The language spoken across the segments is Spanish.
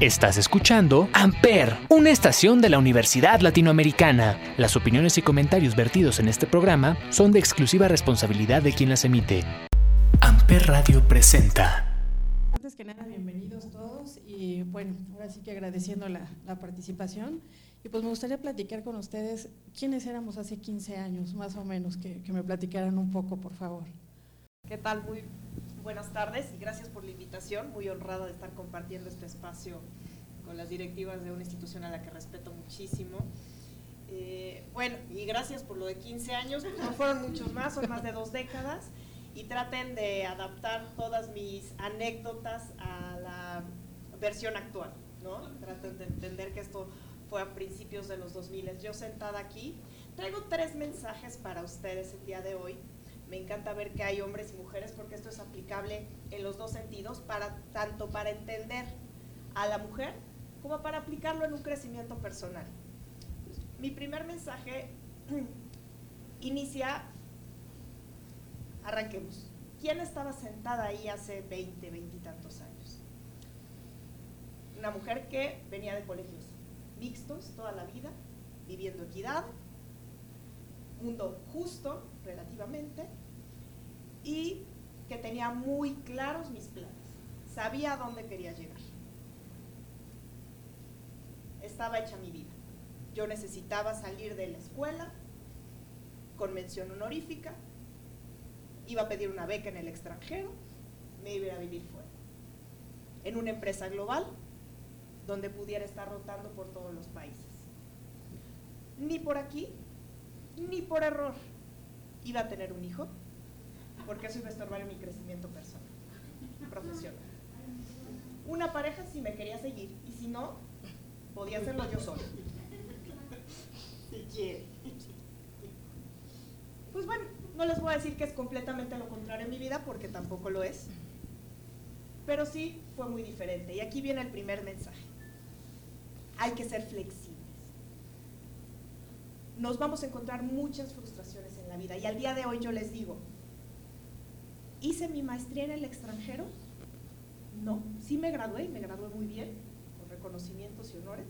Estás escuchando Amper, una estación de la Universidad Latinoamericana. Las opiniones y comentarios vertidos en este programa son de exclusiva responsabilidad de quien las emite. Amper Radio presenta. Antes que nada, bienvenidos todos y bueno, ahora sí que agradeciendo la, participación. Y pues me gustaría platicar con ustedes quiénes éramos hace 15 años, más o menos, que, que me platicaran un poco, por favor. ¿Qué tal? Muy buenas tardes y gracias por la invitación. Muy honrada de estar compartiendo este espacio con las directivas de una institución a la que respeto muchísimo. Eh, bueno, y gracias por lo de 15 años, pues no fueron muchos más, son más de dos décadas, y traten de adaptar todas mis anécdotas a la versión actual, ¿no? Traten de entender que esto fue a principios de los 2000. Yo sentada aquí, traigo tres mensajes para ustedes el día de hoy me encanta ver que hay hombres y mujeres porque esto es aplicable en los dos sentidos, para, tanto para entender a la mujer como para aplicarlo en un crecimiento personal. Mi primer mensaje inicia, arranquemos. ¿Quién estaba sentada ahí hace 20, 20 y tantos años? Una mujer que venía de colegios mixtos toda la vida, viviendo equidad, mundo justo relativamente, y que tenía muy claros mis planes. Sabía a dónde quería llegar. Estaba hecha mi vida. Yo necesitaba salir de la escuela con mención honorífica, iba a pedir una beca en el extranjero, me iba a vivir fuera. En una empresa global donde pudiera estar rotando por todos los países. Ni por aquí, ni por error. Iba a tener un hijo, porque eso iba a estorbar en mi crecimiento personal, profesional. Una pareja si me quería seguir y si no, podía hacerlo yo sola. Pues bueno, no les voy a decir que es completamente lo contrario en mi vida porque tampoco lo es. Pero sí fue muy diferente. Y aquí viene el primer mensaje. Hay que ser flexibles. Nos vamos a encontrar muchas frustraciones en la vida. Y al día de hoy yo les digo, ¿Hice mi maestría en el extranjero? No, sí me gradué y me gradué muy bien, con reconocimientos y honores.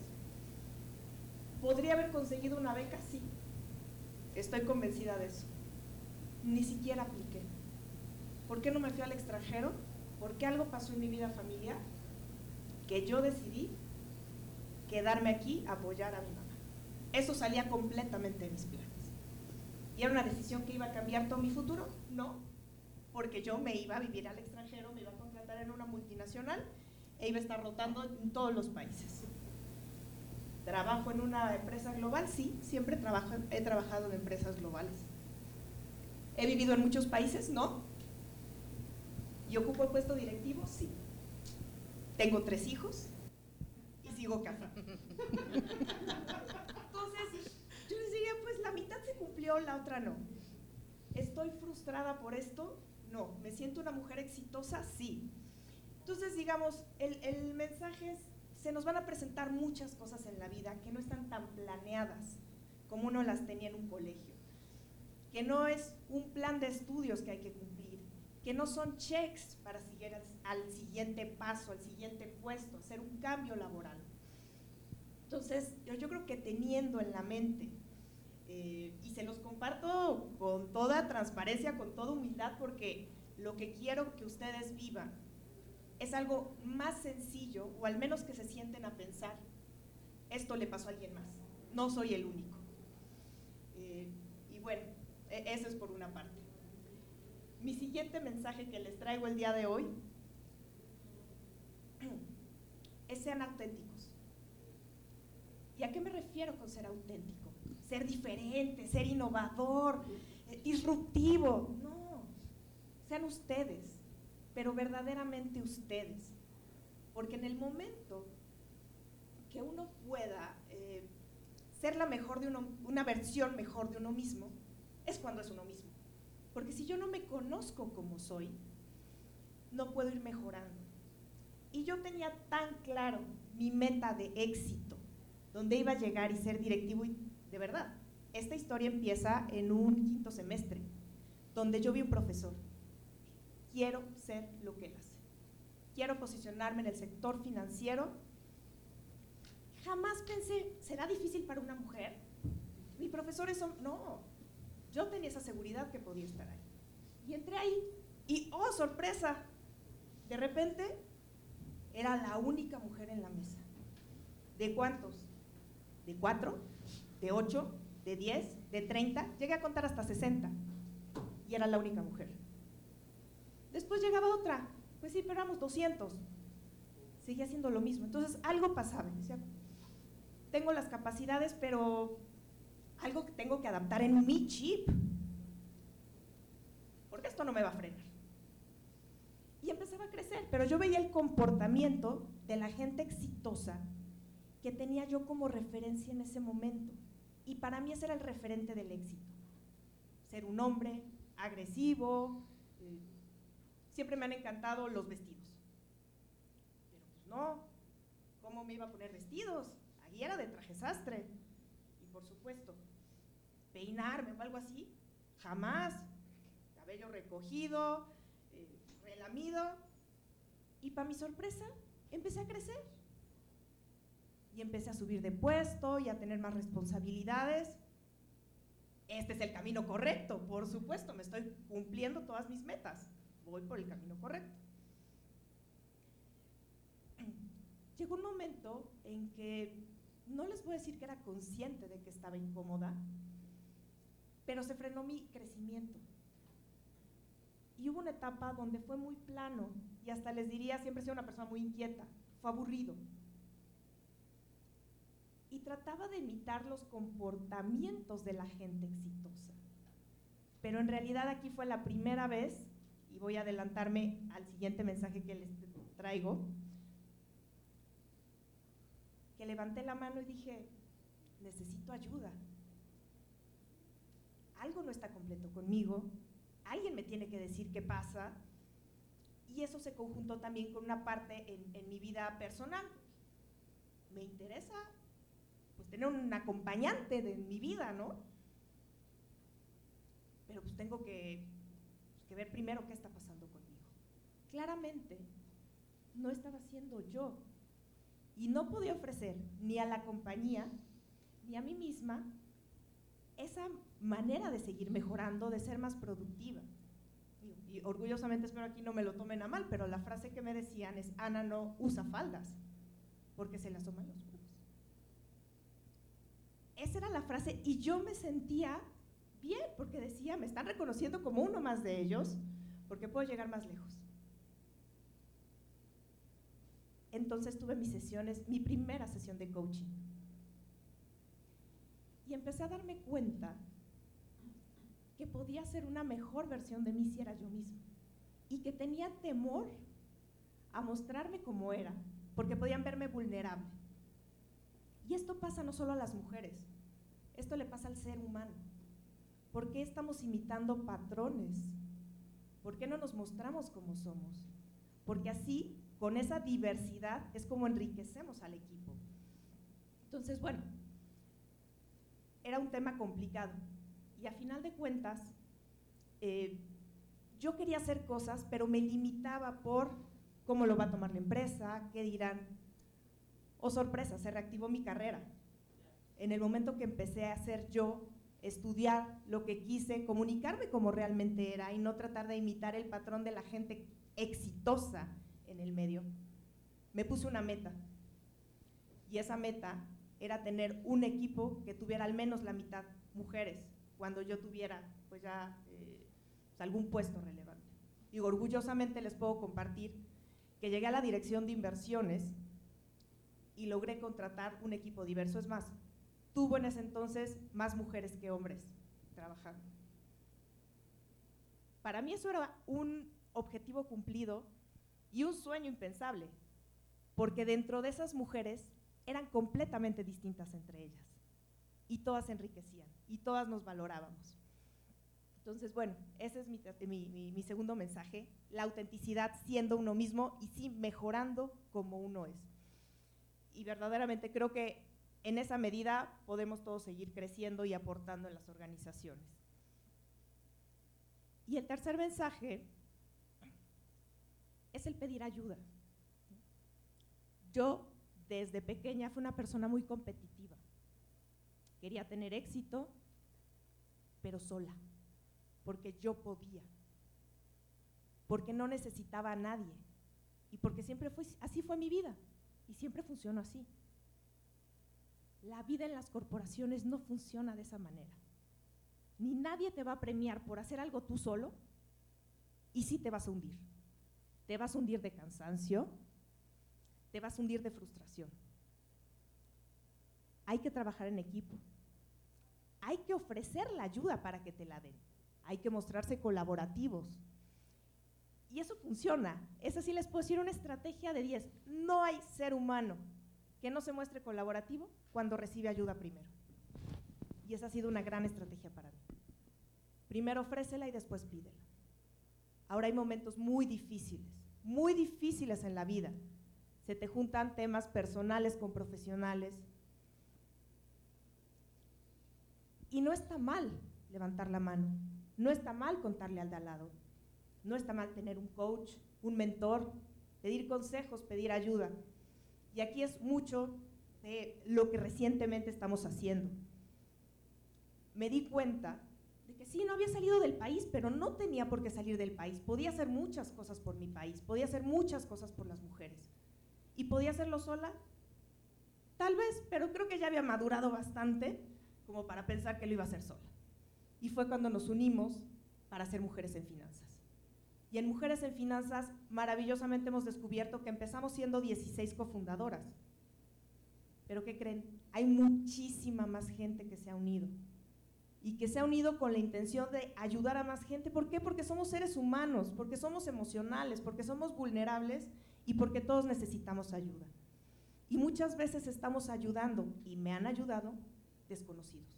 ¿Podría haber conseguido una beca? Sí, estoy convencida de eso. Ni siquiera apliqué. ¿Por qué no me fui al extranjero? Porque algo pasó en mi vida familiar que yo decidí quedarme aquí apoyar a mi mamá. Eso salía completamente de mis planes. ¿Y era una decisión que iba a cambiar todo mi futuro? No, porque yo me iba a vivir al extranjero, me iba a contratar en una multinacional e iba a estar rotando en todos los países. ¿Trabajo en una empresa global? Sí, siempre trabajo, he trabajado en empresas globales. ¿He vivido en muchos países? No. ¿Y ocupo el puesto directivo? Sí. Tengo tres hijos y sigo casada. Entonces, yo les diría, pues la mitad se cumplió, la otra no. ¿Estoy frustrada por esto? No. ¿Me siento una mujer exitosa? Sí. Entonces, digamos, el, mensaje es, se nos van a presentar muchas cosas en la vida que no están tan planeadas como uno las tenía en un colegio, que no es un plan de estudios que hay que cumplir, que no son checks para seguir al, siguiente paso, al siguiente puesto, hacer un cambio laboral. Entonces, yo, yo creo que teniendo en la mente eh, y se los comparto con toda transparencia, con toda humildad, porque lo que quiero que ustedes vivan es algo más sencillo, o al menos que se sienten a pensar, esto le pasó a alguien más, no soy el único. Eh, y bueno, e, eso es por una parte. Mi siguiente mensaje que les traigo el día de hoy es sean auténticos. ¿Y a qué me refiero con ser auténtico? Ser diferente, ser innovador, eh, disruptivo. No, sean ustedes, pero verdaderamente ustedes. Porque en el momento que uno pueda eh, ser la mejor de uno, una versión mejor de uno mismo, es cuando es uno mismo. Porque si yo no me conozco como soy, no puedo ir mejorando. Y yo tenía tan claro mi meta de éxito, donde iba a llegar y ser directivo y de verdad. Esta historia empieza en un quinto semestre, donde yo vi un profesor. Quiero ser lo que él hace. Quiero posicionarme en el sector financiero Jamás pensé, ¿será difícil para una mujer? Mi profesores son, no, yo tenía esa seguridad que podía estar ahí. Y entré ahí y, oh, sorpresa, de repente era la única mujer en la mesa. ¿De cuántos? ¿De cuatro? ¿De ocho? ¿De diez? ¿De treinta? Llegué a contar hasta sesenta. Y era la única mujer. Después llegaba otra. Pues sí, pero éramos 200. Seguía haciendo lo mismo. Entonces algo pasaba. Tengo las capacidades, pero algo que tengo que adaptar en mi chip. Porque esto no me va a frenar. Y empezaba a crecer, pero yo veía el comportamiento de la gente exitosa que tenía yo como referencia en ese momento. Y para mí ese era el referente del éxito. Ser un hombre agresivo. Eh, siempre me han encantado los vestidos. Pero pues no, ¿cómo me iba a poner vestidos? Ahí era de traje sastre. Y por supuesto, peinarme o algo así, jamás. Cabello recogido, eh, relamido. Y para mi sorpresa, empecé a crecer. Y empecé a subir de puesto y a tener más responsabilidades. Este es el camino correcto, por supuesto, me estoy cumpliendo todas mis metas. Voy por el camino correcto. Llegó un momento en que no les voy a decir que era consciente de que estaba incómoda, pero se frenó mi crecimiento. Y hubo una etapa donde fue muy plano y hasta les diría, siempre he sido una persona muy inquieta, fue aburrido. Y trataba de imitar los comportamientos de la gente exitosa. Pero en realidad aquí fue la primera vez, y voy a adelantarme al siguiente mensaje que les traigo, que levanté la mano y dije, necesito ayuda. Algo no está completo conmigo, alguien me tiene que decir qué pasa. Y eso se conjuntó también con una parte en, mi vida personal. Me interesa tener un acompañante de mi vida, ¿no? Pero pues tengo que, pues, que ver primero qué está pasando conmigo. Claramente, no estaba siendo yo. Y no podía ofrecer ni a la compañía ni a mí misma esa manera de seguir mejorando, de ser más productiva. Y, orgullosamente espero aquí no me lo tomen a mal, pero la frase que me decían es, Ana no usa faldas, porque se le asoman los. Esa era la frase y yo me sentía bien, porque decía, me están reconociendo como uno más de ellos, porque puedo llegar más lejos. Entonces tuve mis sesiones, mi primera sesión de coaching y empecé a darme cuenta que podía ser una mejor versión de mí si era yo misma y que tenía temor a mostrarme como era, porque podían verme vulnerable. Y esto pasa no solo a las mujeres, esto le pasa al ser humano. ¿Por qué estamos imitando patrones? ¿Por qué no nos mostramos como somos? Porque así, con esa diversidad, es como enriquecemos al equipo. Entonces, bueno, era un tema complicado. Y a final de cuentas, eh, yo quería hacer cosas, pero me limitaba por cómo lo va a tomar la empresa, qué dirán. O oh, sorpresa, se reactivó mi carrera. En el momento que empecé a hacer yo, estudiar lo que quise, comunicarme como realmente era y no tratar de imitar el patrón de la gente exitosa en el medio, me puse una meta. Y esa meta era tener un equipo que tuviera al menos la mitad mujeres, cuando yo tuviera pues ya eh, pues, algún puesto relevante. Y orgullosamente les puedo compartir que llegué a la dirección de inversiones y logré contratar un equipo diverso. Es más, tuvo en ese entonces más mujeres que hombres trabajando. Para mí eso era un objetivo cumplido y un sueño impensable, porque dentro de esas mujeres eran completamente distintas entre ellas y todas enriquecían y todas nos valorábamos. Entonces, bueno, ese es mi, segundo mensaje, la autenticidad siendo uno mismo y sí mejorando como uno es. Y verdaderamente creo que en esa medida podemos todos seguir creciendo y aportando en las organizaciones. Y el tercer mensaje es el pedir ayuda. Yo desde pequeña fui una persona muy competitiva. Quería tener éxito, pero sola, porque yo podía, porque no necesitaba a nadie y porque siempre fue así fue mi vida y siempre funcionó así. La vida en las corporaciones no funciona de esa manera. Ni nadie te va a premiar por hacer algo tú solo y sí te vas a hundir. Te vas a hundir de cansancio, te vas a hundir de frustración. Hay que trabajar en equipo. Hay que ofrecer la ayuda para que te la den. Hay que mostrarse colaborativos. Y eso funciona. Esa sí les puedo decir una estrategia de 10. No hay ser humano que no se muestre colaborativo cuando recibe ayuda primero. Y esa ha sido una gran estrategia para mí. Primero ofrécela y después pídela. Ahora hay momentos muy difíciles, muy difíciles en la vida. Se te juntan temas personales con profesionales. Y no está mal levantar la mano, no está mal contarle al de al lado, no está mal tener un coach, un mentor, pedir consejos, pedir ayuda. Y aquí es mucho de lo que recientemente estamos haciendo. Me di cuenta de que sí, no había salido del país, pero no tenía por qué salir del país. Podía hacer muchas cosas por mi país, podía hacer muchas cosas por las mujeres. ¿Y podía hacerlo sola? Tal vez, pero creo que ya había madurado bastante como para pensar que lo iba a hacer sola. Y fue cuando nos unimos para ser mujeres en finanzas. Y en Mujeres en Finanzas, maravillosamente hemos descubierto que empezamos siendo 16 cofundadoras. Pero ¿qué creen? Hay muchísima más gente que se ha unido. Y que se ha unido con la intención de ayudar a más gente. ¿Por qué? Porque somos seres humanos, porque somos emocionales, porque somos vulnerables y porque todos necesitamos ayuda. Y muchas veces estamos ayudando, y me han ayudado, desconocidos.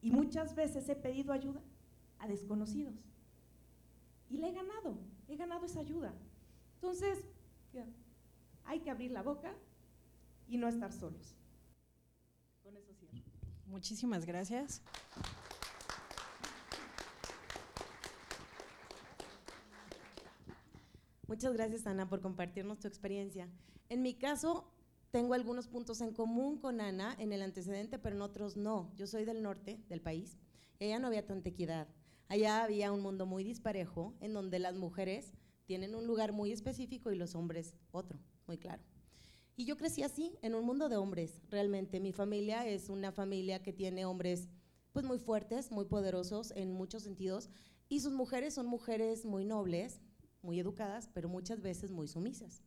Y muchas veces he pedido ayuda a desconocidos. Y le he ganado, he ganado esa ayuda. Entonces, hay que abrir la boca y no estar solos. Con eso cierro. Muchísimas gracias. Muchas gracias, Ana, por compartirnos tu experiencia. En mi caso, tengo algunos puntos en común con Ana en el antecedente, pero en otros no. Yo soy del norte del país y allá no había tanta equidad. Allá había un mundo muy disparejo en donde las mujeres tienen un lugar muy específico y los hombres otro, muy claro. Y yo crecí así, en un mundo de hombres, realmente. Mi familia es una familia que tiene hombres pues muy fuertes, muy poderosos en muchos sentidos, y sus mujeres son mujeres muy nobles, muy educadas, pero muchas veces muy sumisas.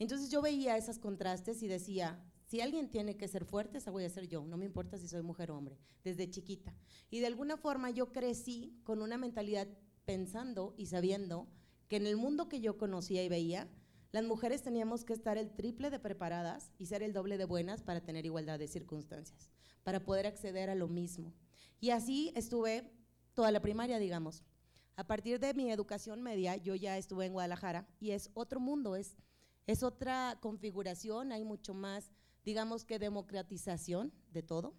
Entonces yo veía esos contrastes y decía, si alguien tiene que ser fuerte, esa voy a ser yo, no me importa si soy mujer o hombre, desde chiquita. Y de alguna forma yo crecí con una mentalidad pensando y sabiendo que en el mundo que yo conocía y veía, las mujeres teníamos que estar el triple de preparadas y ser el doble de buenas para tener igualdad de circunstancias, para poder acceder a lo mismo. Y así estuve toda la primaria, digamos. A partir de mi educación media, yo ya estuve en Guadalajara y es otro mundo, es, es otra configuración, hay mucho más, digamos que democratización de todo.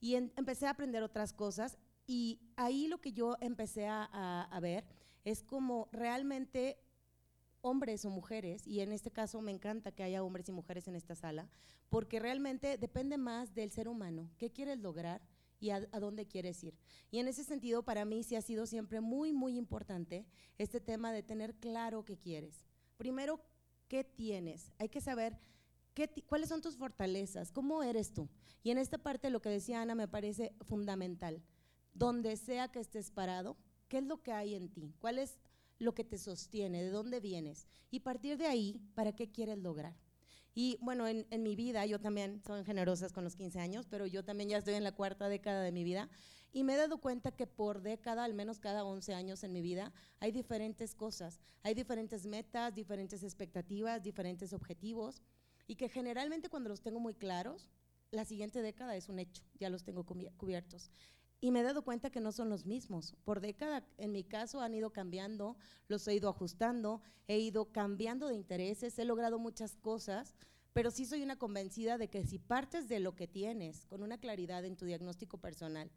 Y empecé a aprender otras cosas y ahí lo que yo empecé a, a ver es como realmente hombres o mujeres, y en este caso me encanta que haya hombres y mujeres en esta sala, porque realmente depende más del ser humano, qué quieres lograr y a, dónde quieres ir. Y en ese sentido, para mí sí ha sido siempre muy, muy importante este tema de tener claro qué quieres. Primero, ¿qué tienes? Hay que saber qué, cuáles son tus fortalezas, cómo eres tú. Y en esta parte lo que decía Ana me parece fundamental. Donde sea que estés parado, ¿qué es lo que hay en ti? ¿Cuál es lo que te sostiene, de dónde vienes y partir de ahí, ¿para qué quieres lograr? Y bueno, en, mi vida, yo también soy generosas con los 15 años, pero yo también ya estoy en la cuarta década de mi vida y me he dado cuenta que por década, al menos cada 11 años en mi vida, hay diferentes cosas, hay diferentes metas, diferentes expectativas, diferentes objetivos y que generalmente cuando los tengo muy claros, la siguiente década es un hecho, ya los tengo cubiertos y me he dado cuenta que no son los mismos. Por década, en mi caso, han ido cambiando, los he ido ajustando, he ido cambiando de intereses, he logrado muchas cosas, pero sí soy una convencida de que si partes de lo que tienes, con una claridad en tu diagnóstico personal,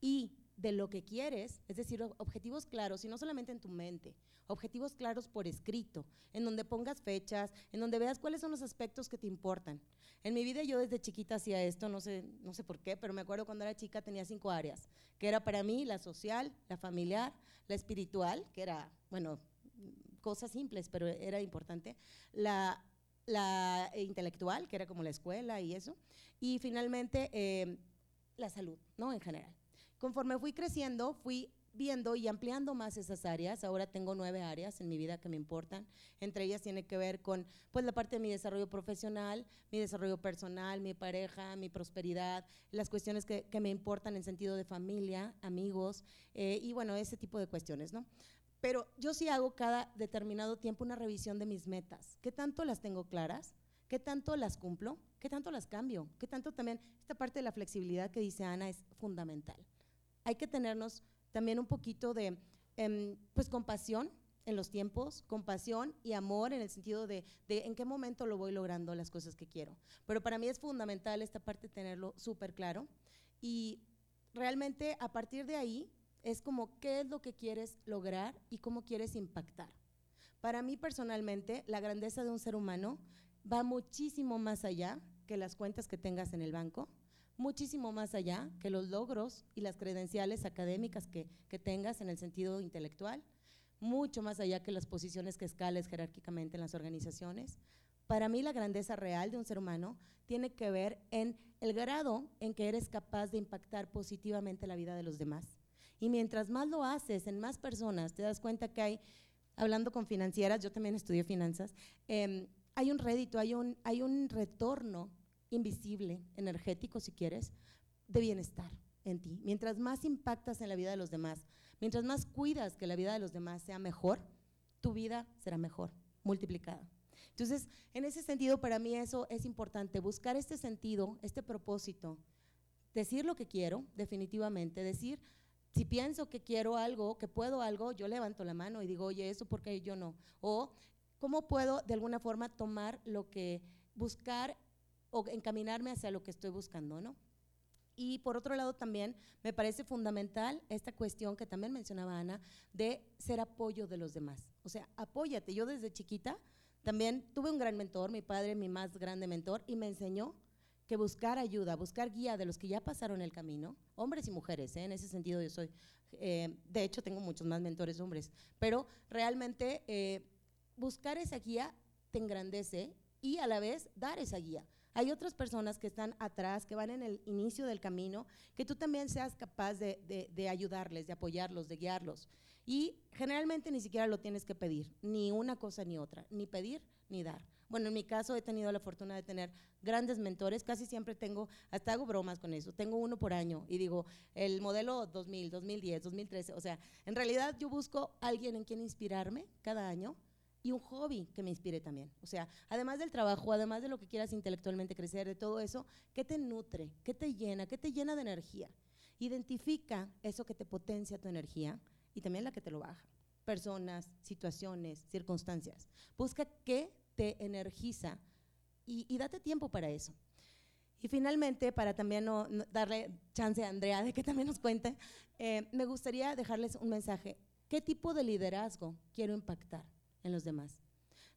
y de lo que quieres, es decir, objetivos claros, y no solamente en tu mente, objetivos claros por escrito, en donde pongas fechas, en donde veas cuáles son los aspectos que te importan. En mi vida yo desde chiquita hacía esto, no sé, no sé por qué, pero me acuerdo cuando era chica tenía cinco áreas, que era para mí la social, la familiar, la espiritual, que era, bueno, cosas simples, pero era importante, la, la intelectual, que era como la escuela y eso, y finalmente eh, la salud, ¿no? En general. Conforme fui creciendo, fui viendo y ampliando más esas áreas. Ahora tengo nueve áreas en mi vida que me importan. Entre ellas tiene que ver con pues, la parte de mi desarrollo profesional, mi desarrollo personal, mi pareja, mi prosperidad, las cuestiones que, me importan en sentido de familia, amigos eh, y bueno, ese tipo de cuestiones, ¿no? Pero yo sí hago cada determinado tiempo una revisión de mis metas. ¿Qué tanto las tengo claras? ¿Qué tanto las cumplo? ¿Qué tanto las cambio? ¿Qué tanto también esta parte de la flexibilidad que dice Ana es fundamental? Hay que tenernos también un poquito de em, pues compasión en los tiempos, compasión y amor en el sentido de, de, en qué momento lo voy logrando las cosas que quiero. Pero para mí es fundamental esta parte tenerlo súper claro y realmente a partir de ahí es como qué es lo que quieres lograr y cómo quieres impactar. Para mí personalmente, la grandeza de un ser humano va muchísimo más allá que las cuentas que tengas en el banco, muchísimo más allá que los logros y las credenciales académicas que, que tengas en el sentido intelectual, mucho más allá que las posiciones que escales jerárquicamente en las organizaciones. Para mí la grandeza real de un ser humano tiene que ver en el grado en que eres capaz de impactar positivamente la vida de los demás. Y mientras más lo haces en más personas, te das cuenta que hay, hablando con financieras, yo también estudié finanzas, em, hay un rédito, hay un, hay un retorno invisible, energético si quieres, de bienestar en ti. Mientras más impactas en la vida de los demás, mientras más cuidas que la vida de los demás sea mejor, tu vida será mejor, multiplicada. Entonces, en ese sentido, para mí eso es importante, buscar este sentido, este propósito, decir lo que quiero, definitivamente, decir si pienso que quiero algo, que puedo algo, yo levanto la mano y digo, oye, eso porque yo no. O cómo puedo de alguna forma tomar lo que buscar o encaminarme hacia lo que estoy buscando, ¿no? Y por otro lado también me parece fundamental esta cuestión que también mencionaba Ana de ser apoyo de los demás. O sea, apóyate. Yo desde chiquita también tuve un gran mentor, mi padre, mi más grande mentor, y me enseñó que buscar ayuda, buscar guía de los que ya pasaron el camino, hombres y mujeres, ¿eh? en ese sentido yo soy, eh, de hecho tengo muchos más mentores hombres, pero realmente eh, buscar esa guía te engrandece y a la vez dar esa guía. Hay otras personas que están atrás, que van en el inicio del camino, que tú también seas capaz de, ayudarles, de apoyarlos, de guiarlos. Y generalmente ni siquiera lo tienes que pedir, ni una cosa ni otra, ni pedir ni dar. Bueno, en mi caso he tenido la fortuna de tener grandes mentores, casi siempre tengo, hasta hago bromas con eso, tengo uno por año y digo, el modelo 2000, 2010, 2013, o sea, en realidad yo busco alguien en quien inspirarme cada año y un hobby que me inspire también. O sea, además del trabajo, además de lo que quieras intelectualmente crecer, de todo eso, ¿qué te nutre? ¿Qué te llena? ¿Qué te llena de energía? Identifica eso que te potencia tu energía y también la que te lo baja. Personas, situaciones, circunstancias. Busca qué te energiza y, date tiempo para eso. Y finalmente, para también no, darle chance a Andrea de que también nos cuente, eh, me gustaría dejarles un mensaje. ¿Qué tipo de liderazgo quiero impactar en los demás?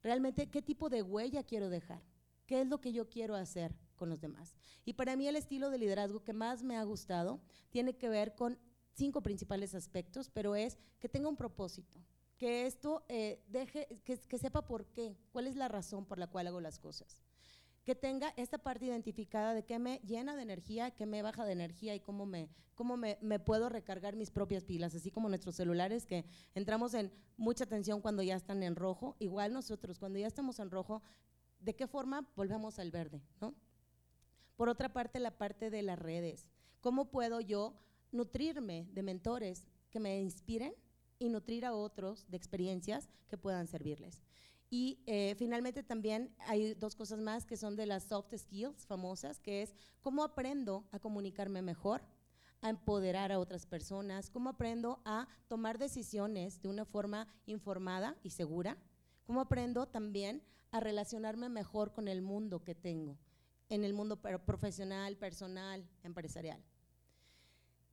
Realmente, ¿qué tipo de huella quiero dejar? ¿Qué es lo que yo quiero hacer con los demás? Y para mí el estilo de liderazgo que más me ha gustado tiene que ver con cinco principales aspectos, pero es que tenga un propósito, que esto eh, deje, que, sepa por qué, cuál es la razón por la cual hago las cosas. Que tenga esta parte identificada de qué me llena de energía, qué me baja de energía y cómo me, cómo me, puedo recargar mis propias pilas, así como nuestros celulares que entramos en mucha tensión cuando ya están en rojo, igual nosotros cuando ya estamos en rojo, ¿de qué forma volvemos al verde? ¿no? Por otra parte, la parte de las redes. ¿Cómo puedo yo nutrirme de mentores que me inspiren y nutrir a otros de experiencias que puedan servirles. Y eh, finalmente también hay dos cosas más que son de las soft skills famosas, que es cómo aprendo a comunicarme mejor, a empoderar a otras personas, cómo aprendo a tomar decisiones de una forma informada y segura, cómo aprendo también a relacionarme mejor con el mundo que tengo, en el mundo profesional, personal, empresarial.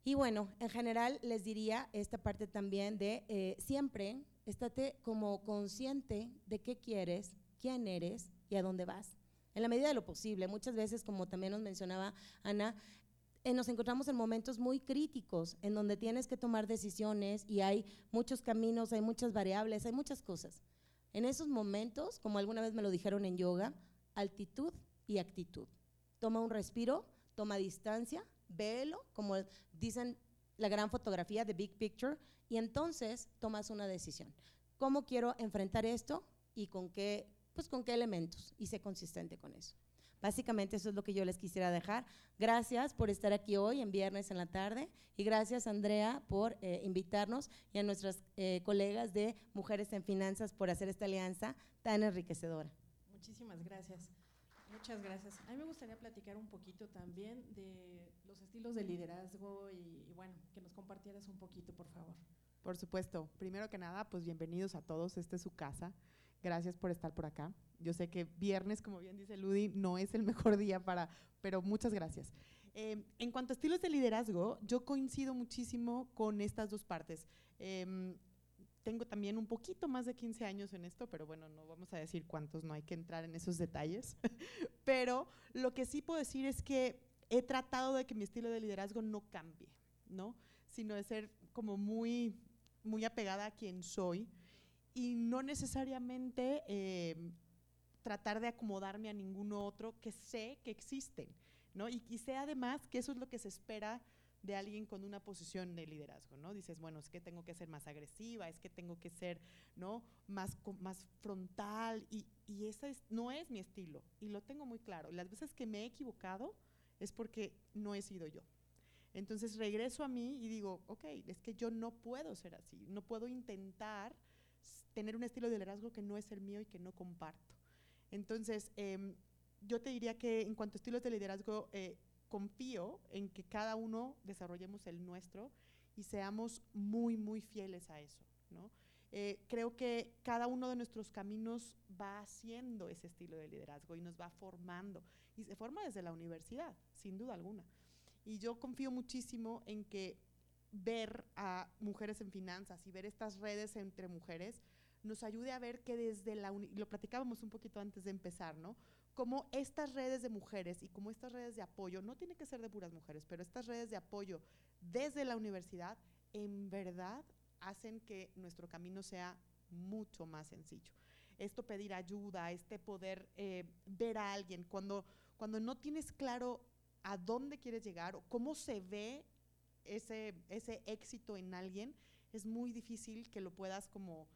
Y bueno, en general les diría esta parte también de eh, siempre estate como consciente de qué quieres, quién eres y a dónde vas. En la medida de lo posible. Muchas veces, como también nos mencionaba Ana, eh, nos encontramos en momentos muy críticos, en donde tienes que tomar decisiones y hay muchos caminos, hay muchas variables, hay muchas cosas. En esos momentos, como alguna vez me lo dijeron en yoga, altitud y actitud. Toma un respiro, toma distancia, véelo, como dicen la gran fotografía de Big Picture, y entonces tomas una decisión. ¿Cómo quiero enfrentar esto y con qué, pues con qué elementos? Y sé consistente con eso. Básicamente eso es lo que yo les quisiera dejar. Gracias por estar aquí hoy en viernes en la tarde y gracias Andrea por eh, invitarnos y a nuestras eh, colegas de Mujeres en Finanzas por hacer esta alianza tan enriquecedora. Muchísimas gracias. Muchas gracias. A mí me gustaría platicar un poquito también de los estilos de liderazgo y, bueno, que nos compartieras un poquito, por favor. Por supuesto. Primero que nada, pues bienvenidos a todos. Esta es su casa. Gracias por estar por acá. Yo sé que viernes, como bien dice Ludi, no es el mejor día para, pero muchas gracias. Eh, en cuanto a estilos de liderazgo, yo coincido muchísimo con estas dos partes. Eh, tengo también un poquito más de 15 años en esto, pero bueno, no vamos a decir cuántos, no hay que entrar en esos detalles. pero lo que sí puedo decir es que he tratado de que mi estilo de liderazgo no cambie, ¿no? Sino de ser como muy, muy apegada a quien soy y no necesariamente eh, tratar de acomodarme a ninguno otro que sé que existen, ¿no? Y, y sé además que eso es lo que se espera de alguien con una posición de liderazgo, ¿no? Dices, bueno, es que tengo que ser más agresiva, es que tengo que ser, ¿no? Más, más frontal y, y ese es, no es mi estilo y lo tengo muy claro. Las veces que me he equivocado es porque no he sido yo. Entonces regreso a mí y digo, ok, es que yo no puedo ser así, no puedo intentar tener un estilo de liderazgo que no es el mío y que no comparto. Entonces, eh, yo te diría que en cuanto a estilos de liderazgo, eh, confío en que cada uno desarrollemos el nuestro y seamos muy, muy fieles a eso, ¿no? Eh, creo que cada uno de nuestros caminos va haciendo ese estilo de liderazgo y nos va formando. Y se forma desde la universidad, sin duda alguna. Y yo confío muchísimo en que ver a mujeres en finanzas y ver estas redes entre mujeres nos ayude a ver que desde la, lo platicábamos un poquito antes de empezar, ¿no? Como estas redes de mujeres y como estas redes de apoyo, no tiene que ser de puras mujeres, pero estas redes de apoyo desde la universidad, en verdad hacen que nuestro camino sea mucho más sencillo. Esto pedir ayuda, este poder eh, ver a alguien, cuando, cuando no tienes claro a dónde quieres llegar o cómo se ve ese, ese éxito en alguien, es muy difícil que lo puedas como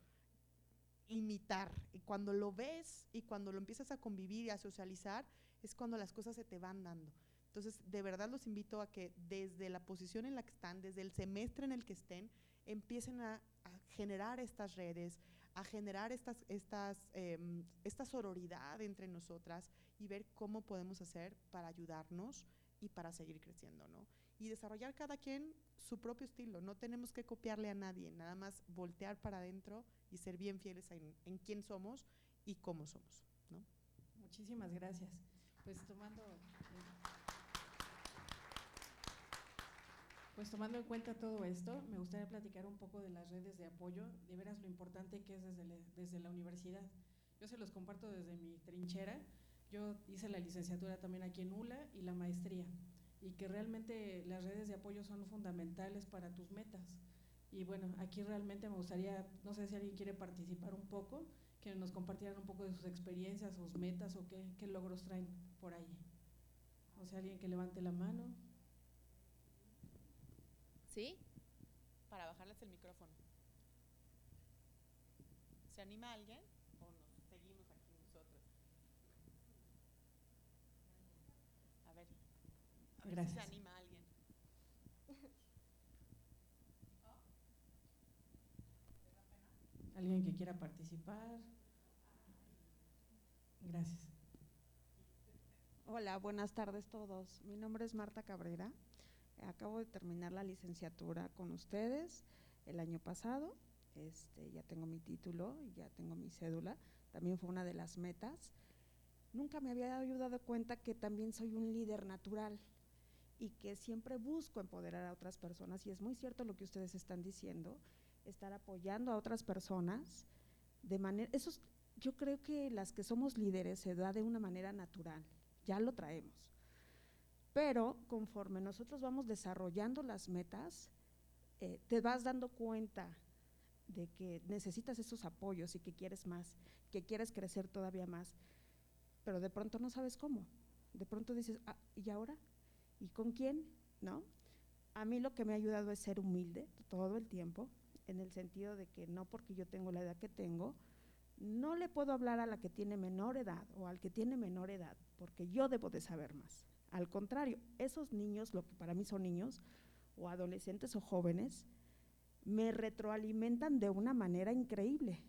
imitar. Y cuando lo ves y cuando lo empiezas a convivir y a socializar, es cuando las cosas se te van dando. Entonces, de verdad los invito a que desde la posición en la que están, desde el semestre en el que estén, empiecen a, generar estas redes, a generar estas, estas, eh, esta sororidad entre nosotras y ver cómo podemos hacer para ayudarnos y para seguir creciendo, ¿no? Y desarrollar cada quien su propio estilo. No tenemos que copiarle a nadie, nada más voltear para adentro y ser bien fieles en, en quién somos y cómo somos. ¿no? Muchísimas gracias. Pues tomando, pues tomando en cuenta todo esto, me gustaría platicar un poco de las redes de apoyo, de veras lo importante que es desde, desde la universidad. Yo se los comparto desde mi trinchera. Yo hice la licenciatura también aquí en ULA y la maestría, y que realmente las redes de apoyo son fundamentales para tus metas y bueno, aquí realmente me gustaría, no sé si alguien quiere participar un poco, que nos compartieran un poco de sus experiencias, sus metas o qué, qué logros traen por ahí. O sea, alguien que levante la mano. ¿Sí? Para bajarles el micrófono. ¿Se anima alguien o nos seguimos aquí nosotros? A ver. A ver Gracias. si se anima alguien. Alguien que quiera participar. Gracias. Hola, buenas tardes todos. Mi nombre es Marta Cabrera. Acabo de terminar la licenciatura con ustedes el año pasado. Este, ya tengo mi título y ya tengo mi cédula. También fue una de las metas. Nunca me había dado cuenta que también soy un líder natural. Y que siempre busco empoderar a otras personas y es muy cierto lo que ustedes están diciendo, estar apoyando a otras personas de manera, eso es- yo creo que las que somos líderes se da de una manera natural, ya lo traemos. Pero conforme nosotros vamos desarrollando las metas, eh, te vas dando cuenta de que necesitas esos apoyos y que quieres más, que quieres crecer todavía más, pero de pronto no sabes cómo. De pronto dices, "Ah, ¿y ahora? ¿Y con quién? ¿No? A mí lo que me ha ayudado es ser humilde todo el tiempo, en el sentido de que no porque yo tengo la edad que tengo, no le puedo hablar a la que tiene menor edad o al que tiene menor edad, porque yo debo de saber más. Al contrario, esos niños, lo que para mí son niños, o adolescentes o jóvenes, me retroalimentan de una manera increíble.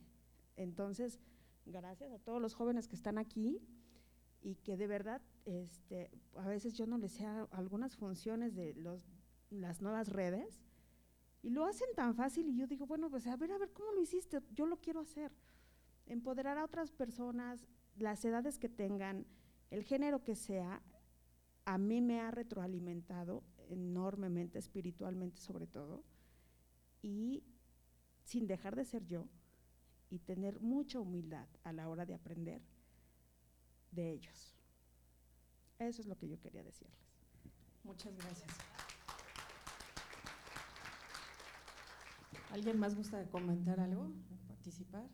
Entonces, gracias a todos los jóvenes que están aquí y que de verdad, este, a veces yo no les sé algunas funciones de los, las nuevas redes y lo hacen tan fácil y yo digo, bueno, pues a ver, a ver, ¿cómo lo hiciste? Yo lo quiero hacer. Empoderar a otras personas, las edades que tengan, el género que sea, a mí me ha retroalimentado enormemente, espiritualmente sobre todo, y sin dejar de ser yo y tener mucha humildad a la hora de aprender de ellos. Eso es lo que yo quería decirles. Muchas gracias. ¿Alguien más gusta comentar algo? ¿Participar?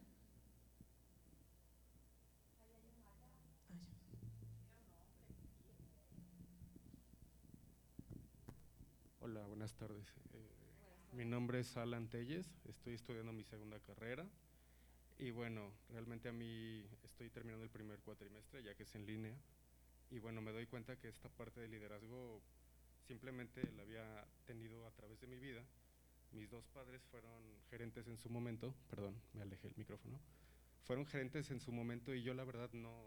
Hola, buenas tardes. Eh, mi nombre es Alan Telles, estoy estudiando mi segunda carrera y bueno, realmente a mí estoy terminando el primer cuatrimestre ya que es en línea y bueno, me doy cuenta que esta parte de liderazgo simplemente la había tenido a través de mi vida. Mis dos padres fueron gerentes en su momento, perdón, me alejé el micrófono, fueron gerentes en su momento y yo la verdad no,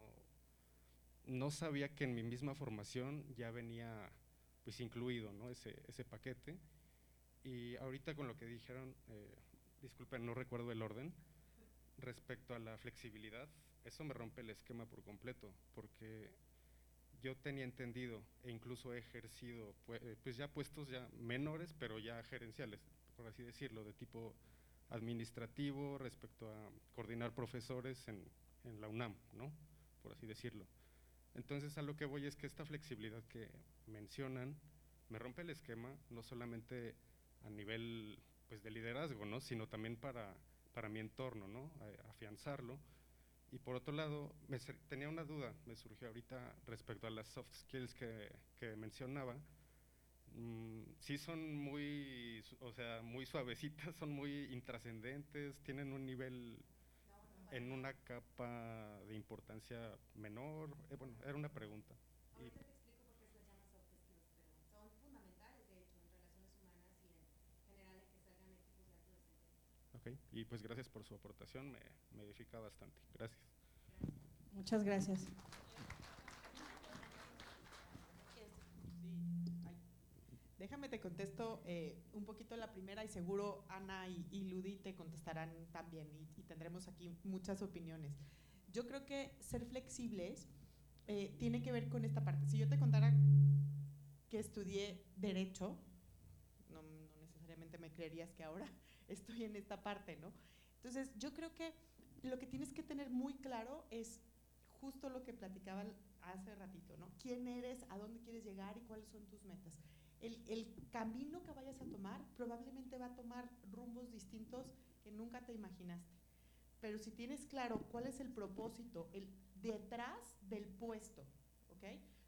no sabía que en mi misma formación ya venía pues incluido ¿no? ese, ese paquete. Y ahorita con lo que dijeron, eh, disculpen, no recuerdo el orden, respecto a la flexibilidad, eso me rompe el esquema por completo, porque yo tenía entendido e incluso he ejercido eh, pues ya puestos ya menores, pero ya gerenciales, por así decirlo, de tipo administrativo respecto a coordinar profesores en, en la UNAM, ¿no? por así decirlo. Entonces a lo que voy es que esta flexibilidad que mencionan me rompe el esquema, no solamente a nivel pues de liderazgo, ¿no? sino también para, para mi entorno, ¿no? Afianzarlo. Y por otro lado, me tenía una duda, me surgió ahorita respecto a las soft skills que, que mencionaba. Mm, sí son muy, o sea, muy suavecitas, son muy intrascendentes, tienen un nivel en una capa de importancia menor. Eh, bueno, era una pregunta. Y- Son fundamentales, de hecho, en relaciones humanas y en general en que salgan equipos de alto desempeño. ok, y pues gracias por su aportación, me, me edifica bastante. Gracias. Muchas gracias. Déjame te contesto eh, un poquito la primera y seguro Ana y, y Ludi te contestarán también y, y tendremos aquí muchas opiniones. Yo creo que ser flexibles eh, tiene que ver con esta parte. Si yo te contara que estudié Derecho, no, no necesariamente me creerías que ahora estoy en esta parte, ¿no? Entonces, yo creo que lo que tienes que tener muy claro es justo lo que platicaban hace ratito, ¿no? ¿Quién eres, a dónde quieres llegar y cuáles son tus metas? El, el camino que vayas a tomar probablemente va a tomar rumbos distintos que nunca te imaginaste. Pero si tienes claro cuál es el propósito, el detrás del puesto, ¿ok?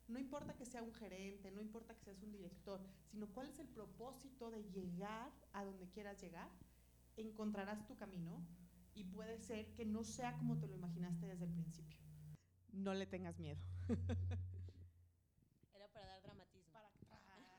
No importa que sea un gerente, no importa que seas un director, sino cuál es el propósito de llegar a donde quieras llegar, encontrarás tu camino y puede ser que no sea como te lo imaginaste desde el principio. No le tengas miedo. Era para dar dramatismo.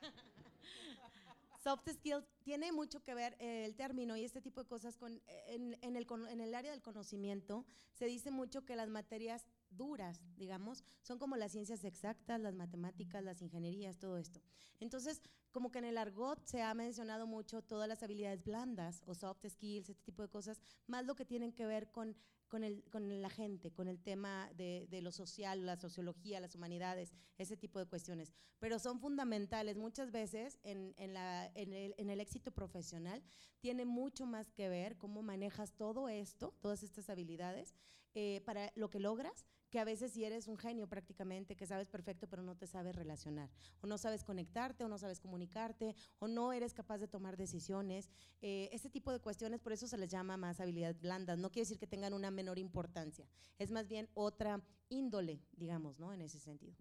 Soft skills tiene mucho que ver eh, el término y este tipo de cosas con eh, en, en el, en el área del conocimiento se dice mucho que las materias duras, digamos, son como las ciencias exactas, las matemáticas, las ingenierías, todo esto. Entonces, como que en el argot se ha mencionado mucho todas las habilidades blandas o soft skills, este tipo de cosas, más lo que tienen que ver con con, el, con la gente, con el tema de, lo social, la sociología, las humanidades, ese tipo de cuestiones. Pero son fundamentales. Muchas veces en, en, la, en, el, en, el, éxito profesional tiene mucho más que ver cómo manejas todo esto, todas estas habilidades, eh, para lo que logras, que a veces si eres un genio prácticamente, que sabes perfecto, pero no te sabes relacionar, o no sabes conectarte, o no sabes comunicarte, o no eres capaz de tomar decisiones. Eh, ese tipo de cuestiones, por eso se les llama más habilidades blandas. No quiere decir que tengan una menor importancia, es más bien otra índole, digamos, ¿no? En ese sentido.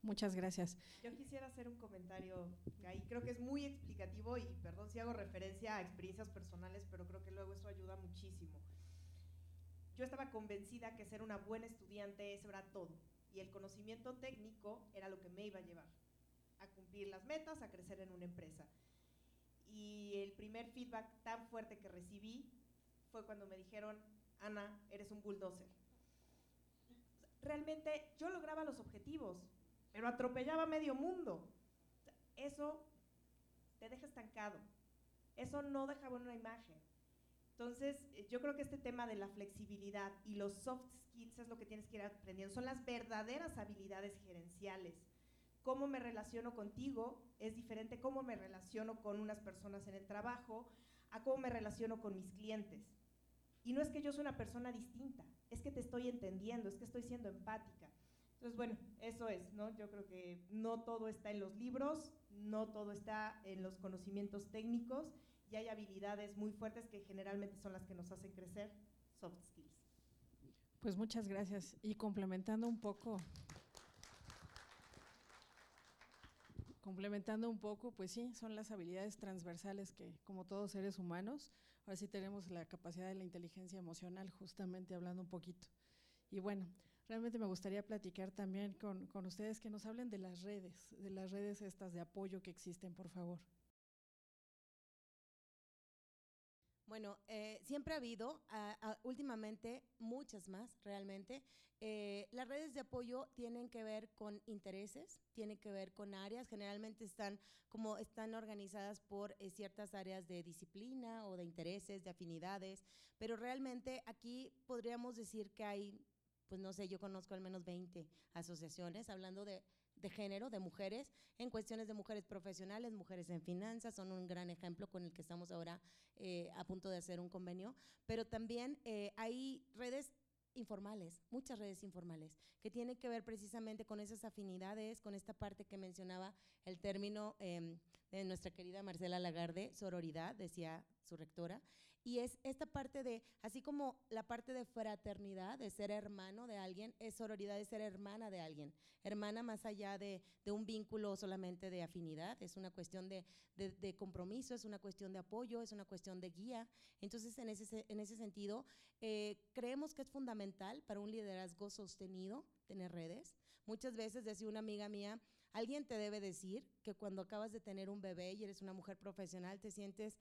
Muchas gracias. Yo quisiera hacer un comentario que ahí creo que es muy explicativo y perdón si hago referencia a experiencias personales, pero creo que luego eso ayuda muchísimo. Yo estaba convencida que ser una buena estudiante eso era todo y el conocimiento técnico era lo que me iba a llevar a cumplir las metas, a crecer en una empresa. Y el primer feedback tan fuerte que recibí fue cuando me dijeron, Ana, eres un bulldozer. Realmente yo lograba los objetivos, pero atropellaba medio mundo. Eso te deja estancado. Eso no deja buena imagen. Entonces, eh, yo creo que este tema de la flexibilidad y los soft skills es lo que tienes que ir aprendiendo. Son las verdaderas habilidades gerenciales. Cómo me relaciono contigo es diferente cómo me relaciono con unas personas en el trabajo a cómo me relaciono con mis clientes. Y no es que yo soy una persona distinta, es que te estoy entendiendo, es que estoy siendo empática. Entonces, bueno, eso es, ¿no? Yo creo que no todo está en los libros, no todo está en los conocimientos técnicos y hay habilidades muy fuertes que generalmente son las que nos hacen crecer, soft skills. Pues muchas gracias. Y complementando un poco, complementando un poco, pues sí, son las habilidades transversales que, como todos seres humanos, ahora sí tenemos la capacidad de la inteligencia emocional, justamente hablando un poquito. Y bueno, realmente me gustaría platicar también con, con ustedes que nos hablen de las redes, de las redes estas de apoyo que existen, por favor. Bueno, eh, siempre ha habido, a, a, últimamente muchas más realmente. Eh, las redes de apoyo tienen que ver con intereses, tienen que ver con áreas, generalmente están como están organizadas por eh, ciertas áreas de disciplina o de intereses, de afinidades, pero realmente aquí podríamos decir que hay, pues no sé, yo conozco al menos 20 asociaciones hablando de de género, de mujeres, en cuestiones de mujeres profesionales, mujeres en finanzas, son un gran ejemplo con el que estamos ahora eh, a punto de hacer un convenio, pero también eh, hay redes informales, muchas redes informales, que tienen que ver precisamente con esas afinidades, con esta parte que mencionaba el término eh, de nuestra querida Marcela Lagarde, sororidad, decía su rectora, y es esta parte de, así como la parte de fraternidad, de ser hermano de alguien, es sororidad de ser hermana de alguien, hermana más allá de, un vínculo solamente de afinidad, es una cuestión de, compromiso, es una cuestión de apoyo, es una cuestión de guía. Entonces, en ese, en ese sentido, eh, creemos que es fundamental para un liderazgo sostenido tener redes. Muchas veces, decía una amiga mía, alguien te debe decir que cuando acabas de tener un bebé y eres una mujer profesional, te sientes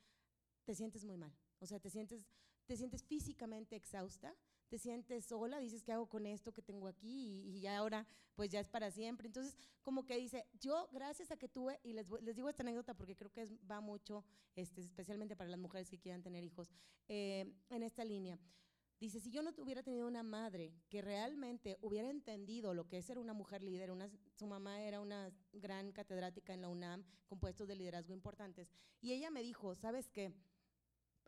te sientes muy mal. O sea, te sientes, te sientes físicamente exhausta, te sientes sola, dices, ¿qué hago con esto que tengo aquí? Y, y ahora, pues ya es para siempre. Entonces, como que dice, yo, gracias a que tuve, y les, les digo esta anécdota porque creo que es, va mucho, este, especialmente para las mujeres que quieran tener hijos, eh, en esta línea. Dice, si yo no hubiera tenido una madre que realmente hubiera entendido lo que es ser una mujer líder, una, su mamá era una gran catedrática en la UNAM con puestos de liderazgo importantes, y ella me dijo, ¿sabes qué?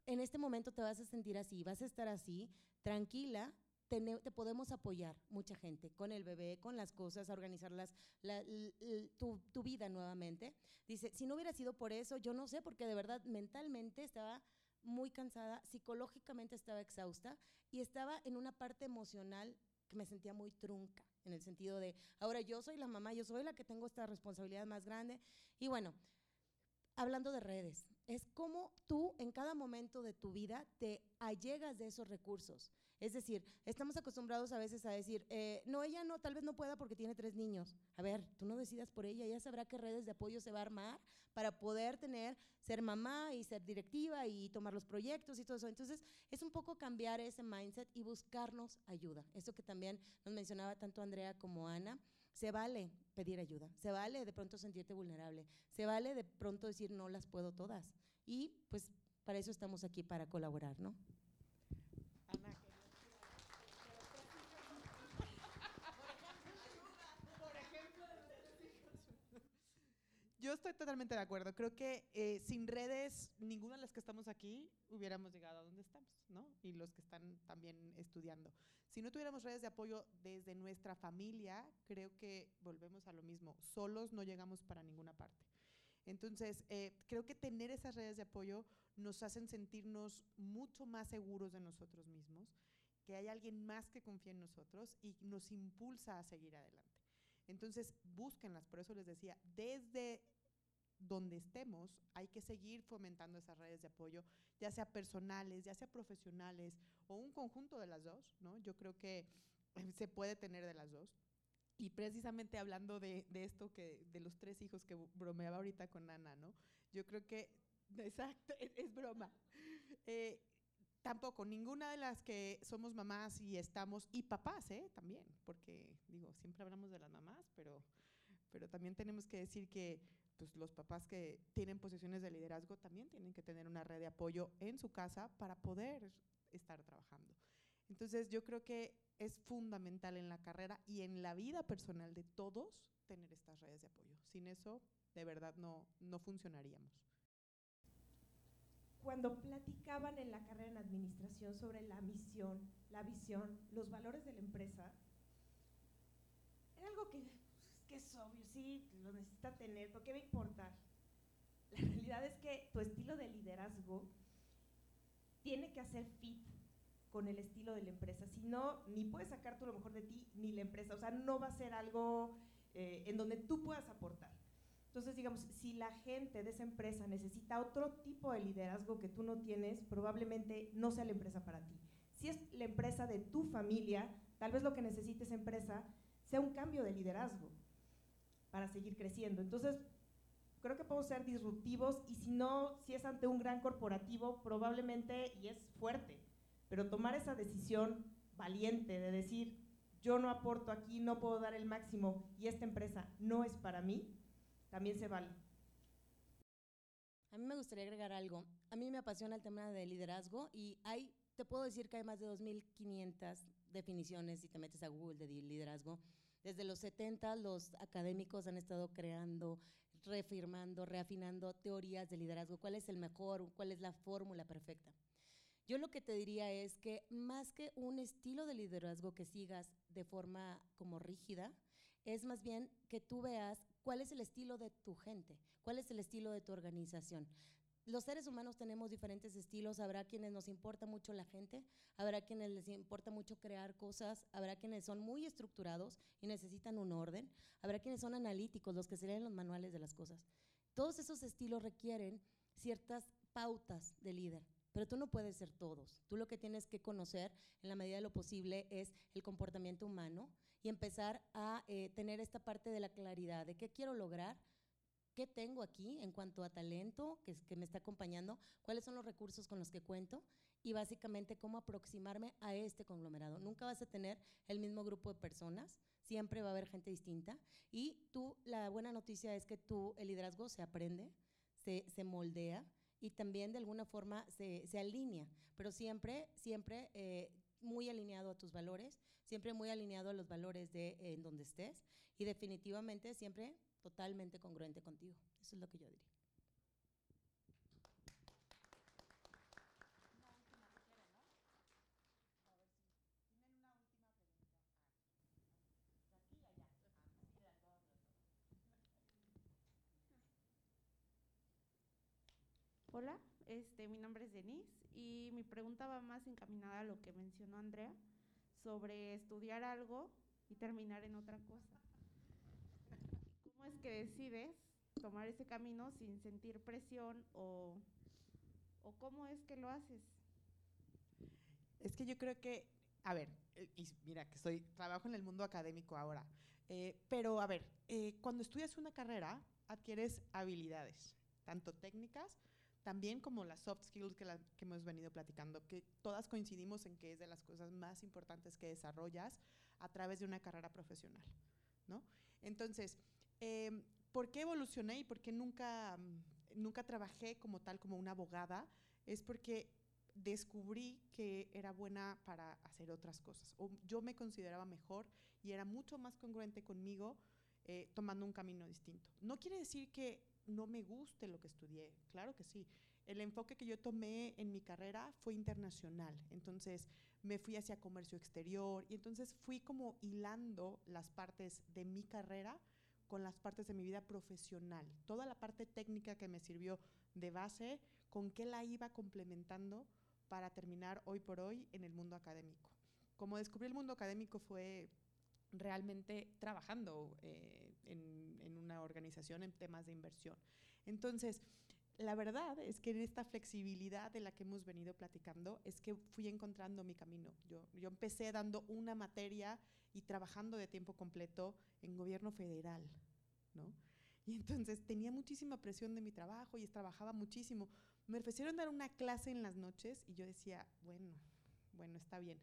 En este momento te vas a sentir así, vas a estar así, tranquila, te, te, podemos apoyar, mucha gente, con el bebé, con las cosas, a organizar las, la, la, tu, tu, vida nuevamente. Dice, si no hubiera sido por eso, yo no sé, porque de verdad mentalmente estaba muy cansada, psicológicamente estaba exhausta y estaba en una parte emocional que me sentía muy trunca, en el sentido de, ahora yo soy la mamá, yo soy la que tengo esta responsabilidad más grande. Y bueno, hablando de redes, es como tú en cada momento de tu vida te allegas de esos recursos. Es decir, estamos acostumbrados a veces a decir, eh, no, ella no, tal vez no pueda porque tiene tres niños. A ver, tú no decidas por ella, ella sabrá qué redes de apoyo se va a armar para poder tener, ser mamá y ser directiva y tomar los proyectos y todo eso. Entonces, es un poco cambiar ese mindset y buscarnos ayuda. Eso que también nos mencionaba tanto Andrea como Ana. Se vale pedir ayuda, se vale de pronto sentirte vulnerable, se vale de pronto decir no las puedo todas. Y pues para eso estamos aquí, para colaborar, ¿no? Ana, Yo estoy totalmente de acuerdo. Creo que eh, sin redes, ninguna de las que estamos aquí hubiéramos llegado a donde estamos, ¿no? Y los que están también estudiando. Si no tuviéramos redes de apoyo desde nuestra familia, creo que volvemos a lo mismo. Solos no llegamos para ninguna parte. Entonces, eh, creo que tener esas redes de apoyo nos hacen sentirnos mucho más seguros de nosotros mismos, que hay alguien más que confía en nosotros y nos impulsa a seguir adelante. Entonces, búsquenlas, por eso les decía, desde donde estemos, hay que seguir fomentando esas redes de apoyo, ya sea personales, ya sea profesionales o un conjunto de las dos, ¿no? Yo creo que se puede tener de las dos. Y precisamente hablando de, esto, que, de los tres hijos que bromeaba ahorita con Ana, ¿no? Yo creo que, exacto, es, broma. Eh, Tampoco, ninguna de las que somos mamás y estamos, y papás, ¿eh? También, porque digo, siempre hablamos de las mamás, pero, pero también tenemos que decir que pues, los papás que tienen posiciones de liderazgo también tienen que tener una red de apoyo en su casa para poder estar trabajando. Entonces, yo creo que es fundamental en la carrera y en la vida personal de todos tener estas redes de apoyo. Sin eso, de verdad, no, no funcionaríamos cuando platicaban en la carrera en administración sobre la misión, la visión, los valores de la empresa, era algo que, que es obvio, sí, lo necesita tener, ¿por qué va a importar? La realidad es que tu estilo de liderazgo tiene que hacer fit con el estilo de la empresa, si no, ni puedes sacar tú lo mejor de ti, ni la empresa, o sea, no va a ser algo eh, en donde tú puedas aportar. Entonces, digamos, si la gente de esa empresa necesita otro tipo de liderazgo que tú no tienes, probablemente no sea la empresa para ti. Si es la empresa de tu familia, tal vez lo que necesite esa empresa sea un cambio de liderazgo para seguir creciendo. Entonces, creo que podemos ser disruptivos y si no, si es ante un gran corporativo, probablemente, y es fuerte, pero tomar esa decisión valiente de decir, yo no aporto aquí, no puedo dar el máximo y esta empresa no es para mí, también se vale. A mí me gustaría agregar algo. A mí me apasiona el tema de liderazgo y hay, te puedo decir que hay más de 2.500 definiciones si te metes a Google de liderazgo. Desde los 70 los académicos han estado creando, reafirmando, reafinando teorías de liderazgo. ¿Cuál es el mejor? ¿Cuál es la fórmula perfecta? Yo lo que te diría es que más que un estilo de liderazgo que sigas de forma como rígida, es más bien que tú veas cuál es el estilo de tu gente, cuál es el estilo de tu organización. Los seres humanos tenemos diferentes estilos, habrá quienes nos importa mucho la gente, habrá quienes les importa mucho crear cosas, habrá quienes son muy estructurados y necesitan un orden, habrá quienes son analíticos, los que se leen los manuales de las cosas. Todos esos estilos requieren ciertas pautas de líder. Pero tú no puedes ser todos. Tú lo que tienes que conocer en la medida de lo posible es el comportamiento humano y empezar a eh, tener esta parte de la claridad de qué quiero lograr, qué tengo aquí en cuanto a talento que, que me está acompañando, cuáles son los recursos con los que cuento y básicamente cómo aproximarme a este conglomerado. Nunca vas a tener el mismo grupo de personas, siempre va a haber gente distinta y tú, la buena noticia es que tú, el liderazgo se aprende, se, se moldea y también de alguna forma se, se alinea, pero siempre, siempre eh, muy alineado a tus valores, siempre muy alineado a los valores de en donde estés y definitivamente siempre totalmente congruente contigo. Eso es lo que yo diría. Hola, este, mi nombre es Denise y mi pregunta va más encaminada a lo que mencionó Andrea sobre estudiar algo y terminar en otra cosa. ¿Cómo es que decides tomar ese camino sin sentir presión o, o cómo es que lo haces? Es que yo creo que a ver, eh, y mira que soy, trabajo en el mundo académico ahora, eh, pero a ver, eh, cuando estudias una carrera, adquieres habilidades, tanto técnicas, también como las soft skills que, la- que hemos venido platicando, que todas coincidimos en que es de las cosas más importantes que desarrollas a través de una carrera profesional, ¿no? Entonces, eh, ¿por qué evolucioné y por qué nunca, nunca trabajé como tal, como una abogada? Es porque descubrí que era buena para hacer otras cosas. O yo me consideraba mejor y era mucho más congruente conmigo eh, tomando un camino distinto. No quiere decir que no me guste lo que estudié, claro que sí. El enfoque que yo tomé en mi carrera fue internacional, entonces me fui hacia comercio exterior y entonces fui como hilando las partes de mi carrera con las partes de mi vida profesional. Toda la parte técnica que me sirvió de base, con qué la iba complementando para terminar hoy por hoy en el mundo académico. Como descubrí el mundo académico fue realmente trabajando eh, en, en una organización en temas de inversión. Entonces, la verdad es que en esta flexibilidad de la que hemos venido platicando es que fui encontrando mi camino. Yo, yo empecé dando una materia y trabajando de tiempo completo en gobierno federal, ¿no? Y entonces tenía muchísima presión de mi trabajo y trabajaba muchísimo. Me ofrecieron dar una clase en las noches y yo decía, bueno, bueno, está bien.